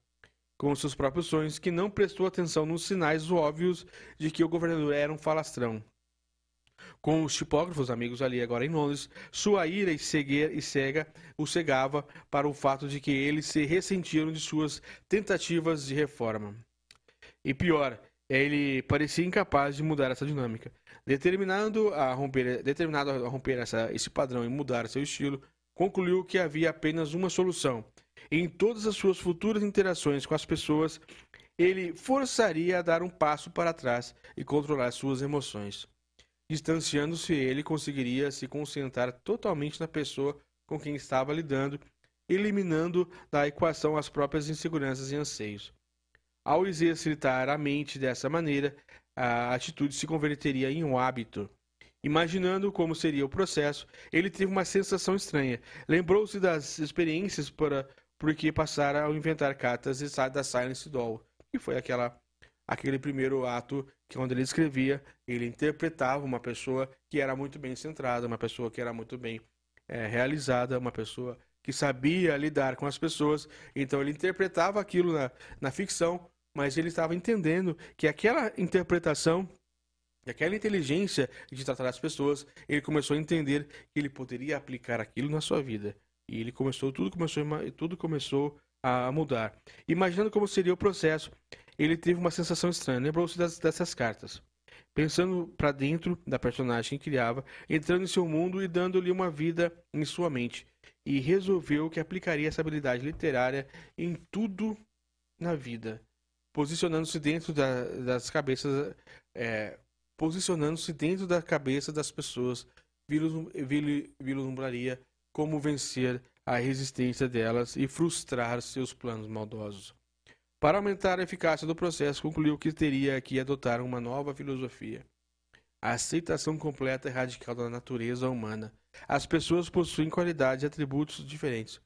com seus próprios sonhos que não prestou atenção nos sinais óbvios de que o governador era um falastrão. Com os tipógrafos amigos ali agora em Londres, sua ira e, cegueira, e cega o cegava para o fato de que eles se ressentiram de suas tentativas de reforma. E pior, ele parecia incapaz de mudar essa dinâmica. Determinado a romper, determinado a romper essa, esse padrão e mudar seu estilo, concluiu que havia apenas uma solução. Em todas as suas futuras interações com as pessoas, ele forçaria a dar um passo para trás e controlar suas emoções. Distanciando-se, ele conseguiria se concentrar totalmente na pessoa com quem estava lidando, eliminando da equação as próprias inseguranças e anseios. Ao exercitar a mente dessa maneira, a atitude se converteria em um hábito. Imaginando como seria o processo, ele teve uma sensação estranha. Lembrou-se das experiências para porque passara ao inventar cartas da Silence Doll, que foi aquela aquele primeiro ato que quando ele escrevia, ele interpretava uma pessoa que era muito bem centrada, uma pessoa que era muito bem é, realizada, uma pessoa que sabia lidar com as pessoas. Então ele interpretava aquilo na, na ficção, mas ele estava entendendo que aquela interpretação, aquela inteligência de tratar as pessoas, ele começou a entender que ele poderia aplicar aquilo na sua vida. E ele começou, tudo começou, tudo começou a mudar. Imaginando como seria o processo, ele teve uma sensação estranha. Lembrou-se dessas cartas. Pensando para dentro da personagem que criava, entrando em seu mundo e dando-lhe uma vida em sua mente. E resolveu que aplicaria essa habilidade literária em tudo na vida, posicionando-se dentro da, das cabeças, é, posicionando-se dentro da cabeça das pessoas, vislumbraria como vencer a resistência delas e frustrar seus planos maldosos. Para aumentar a eficácia do processo, concluiu que teria que adotar uma nova filosofia. A aceitação completa e radical da natureza humana. As pessoas possuem qualidades e atributos diferentes.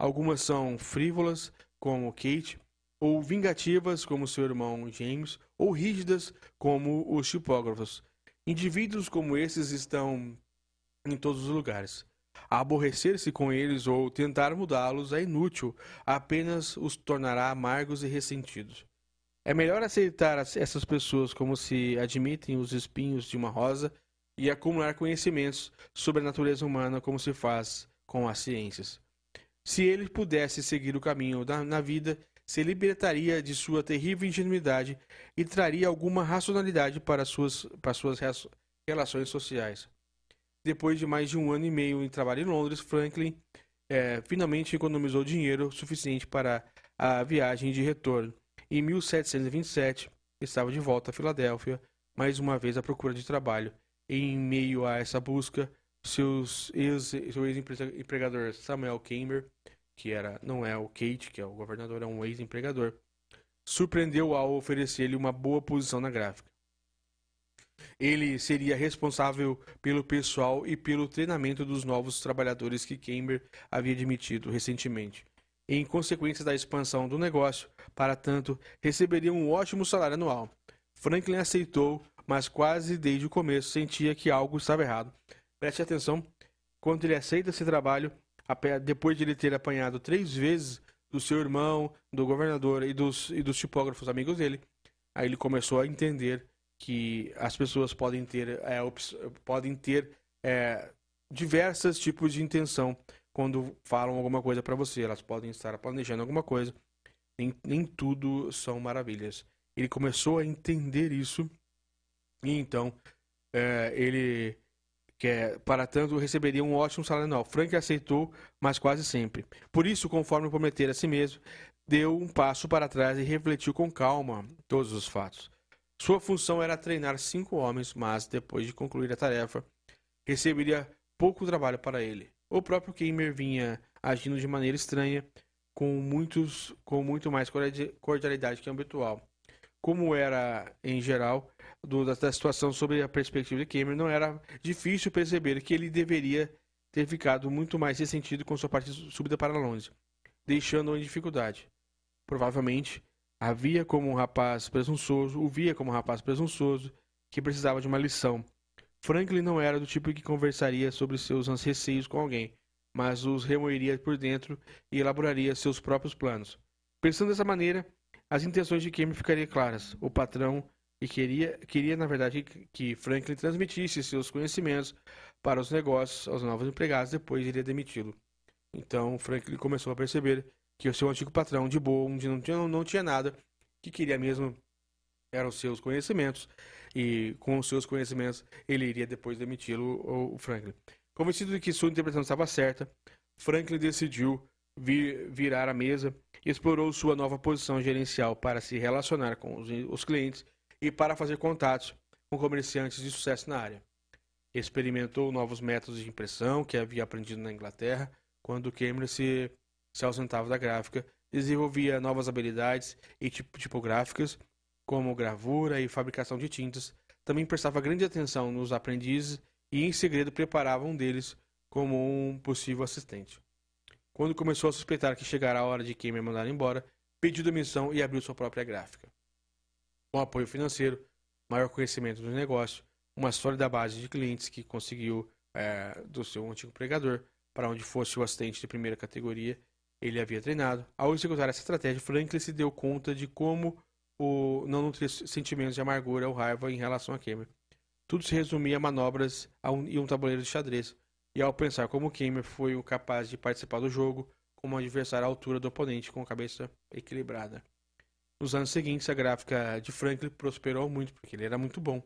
Algumas são frívolas, como Kate, ou vingativas, como seu irmão James, ou rígidas, como os tipógrafos. Indivíduos como esses estão em todos os lugares. Aborrecer-se com eles ou tentar mudá-los é inútil, apenas os tornará amargos e ressentidos. É melhor aceitar essas pessoas como se admitem os espinhos de uma rosa e acumular conhecimentos sobre a natureza humana como se faz com as ciências. Se ele pudesse seguir o caminho da, na vida, se libertaria de sua terrível ingenuidade e traria alguma racionalidade para suas, para suas relações sociais. Depois de mais de um ano e meio em trabalho em Londres, Franklin é, finalmente economizou dinheiro suficiente para a viagem de retorno. Em 1727, estava de volta a Filadélfia, mais uma vez à procura de trabalho. Em meio a essa busca, seus ex, seu ex-empregador Samuel Kamer, que era não é o Kate, que é o governador, é um ex-empregador, surpreendeu ao oferecer-lhe uma boa posição na gráfica. Ele seria responsável pelo pessoal e pelo treinamento dos novos trabalhadores que Kember havia admitido recentemente. Em consequência da expansão do negócio, para tanto, receberia um ótimo salário anual. Franklin aceitou, mas quase desde o começo sentia que algo estava errado. Preste atenção, quando ele aceita esse trabalho, depois de ele ter apanhado três vezes do seu irmão, do governador e dos, e dos tipógrafos amigos dele, aí ele começou a entender que as pessoas podem ter, é, podem ter é, diversos tipos de intenção quando falam alguma coisa para você. Elas podem estar planejando alguma coisa. Nem, nem tudo são maravilhas. Ele começou a entender isso e então é, ele quer, para tanto, receberia um ótimo salário anual. Frank aceitou, mas quase sempre. Por isso, conforme prometer a si mesmo, deu um passo para trás e refletiu com calma todos os fatos. Sua função era treinar cinco homens, mas depois de concluir a tarefa, receberia pouco trabalho para ele. O próprio Keimer vinha agindo de maneira estranha, com, muitos, com muito mais cordialidade que habitual. Como era, em geral, do, da, situação sobre a perspectiva de Keimer, não era difícil perceber que ele deveria ter ficado muito mais ressentido com sua parte súbita para Londres, deixando-o em dificuldade. Provavelmente, Havia como um rapaz presunçoso, o via como um rapaz presunçoso que precisava de uma lição. Franklin não era do tipo que conversaria sobre seus receios com alguém, mas os remoeria por dentro e elaboraria seus próprios planos. Pensando dessa maneira, as intenções de Cameron ficariam claras. O patrão e queria, queria na verdade, que Franklin transmitisse seus conhecimentos para os negócios aos novos empregados, depois iria demiti-lo. Então, Franklin começou a perceber que o seu antigo patrão de boa, onde não tinha, não tinha nada, que queria mesmo eram os seus conhecimentos, e com os seus conhecimentos ele iria depois demiti-lo, o Franklin. Convencido de que sua interpretação estava certa, Franklin decidiu vir, virar a mesa e explorou sua nova posição gerencial para se relacionar com os, os clientes e para fazer contatos com comerciantes de sucesso na área. Experimentou novos métodos de impressão que havia aprendido na Inglaterra quando Cambridge se se ausentava da gráfica, desenvolvia novas habilidades e tipográficas, como gravura e fabricação de tintas. Também prestava grande atenção nos aprendizes e, em segredo, preparava um deles como um possível assistente. Quando começou a suspeitar que chegara a hora de quem me mandar embora, pediu demissão e abriu sua própria gráfica. Com apoio financeiro, maior conhecimento do negócio, uma sólida base de clientes que conseguiu é, do seu antigo pregador, para onde fosse o assistente de primeira categoria, ele havia treinado. Ao executar essa estratégia, Franklin se deu conta de como o não nutrir sentimentos de amargura ou raiva em relação a Cameron. Tudo se resumia a manobras e um tabuleiro de xadrez. E ao pensar como Cameron foi o capaz de participar do jogo, como um adversário à altura do oponente com a cabeça equilibrada. Nos anos seguintes, a gráfica de Franklin prosperou muito, porque ele era muito bom.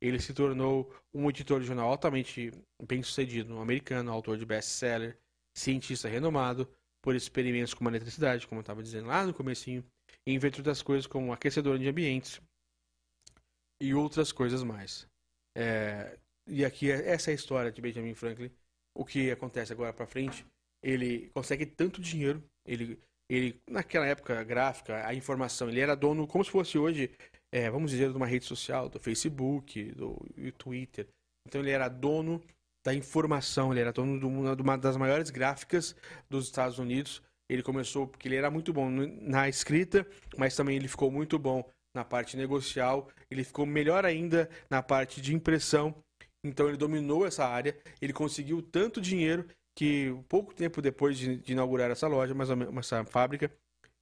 Ele se tornou um editor de jornal altamente bem-sucedido, um americano, autor de best-seller, cientista renomado por experimentos com a eletricidade, como eu estava dizendo lá no comecinho, e inventor das coisas como aquecedor de ambientes e outras coisas mais. É, e aqui essa é a história de Benjamin Franklin. O que acontece agora para frente? Ele consegue tanto dinheiro, ele ele naquela época gráfica, a informação, ele era dono como se fosse hoje é, vamos dizer, de uma rede social, do Facebook, do Twitter. Então ele era dono da informação, ele era dono de uma, das maiores gráficas dos Estados Unidos. Ele começou porque ele era muito bom na escrita, mas também ele ficou muito bom na parte negocial, ele ficou melhor ainda na parte de impressão. Então ele dominou essa área, ele conseguiu tanto dinheiro que pouco tempo depois de, de inaugurar essa loja, mais ou menos, essa fábrica,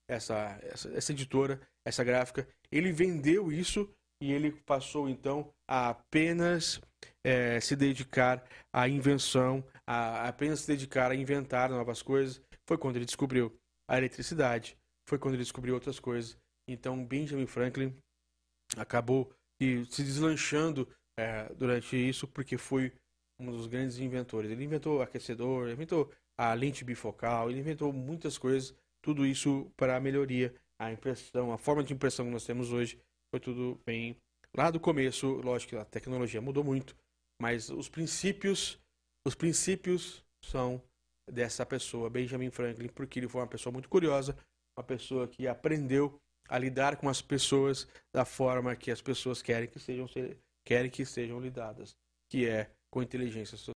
essa, essa, essa editora, essa gráfica, ele vendeu isso e ele passou então a apenas é, se dedicar à invenção, a apenas se dedicar a inventar novas coisas. Foi quando ele descobriu a eletricidade, foi quando ele descobriu outras coisas. Então Benjamin Franklin acabou se deslanchando é, durante isso porque foi um dos grandes inventores. Ele inventou aquecedor, inventou a lente bifocal, ele inventou muitas coisas tudo isso para a melhoria, a impressão, a forma de impressão que nós temos hoje, foi tudo bem. Lá do começo, lógico que a tecnologia mudou muito, mas os princípios, os princípios são dessa pessoa, Benjamin Franklin, porque ele foi uma pessoa muito curiosa, uma pessoa que aprendeu a lidar com as pessoas da forma que as pessoas querem que sejam querem que sejam lidadas, que é com inteligência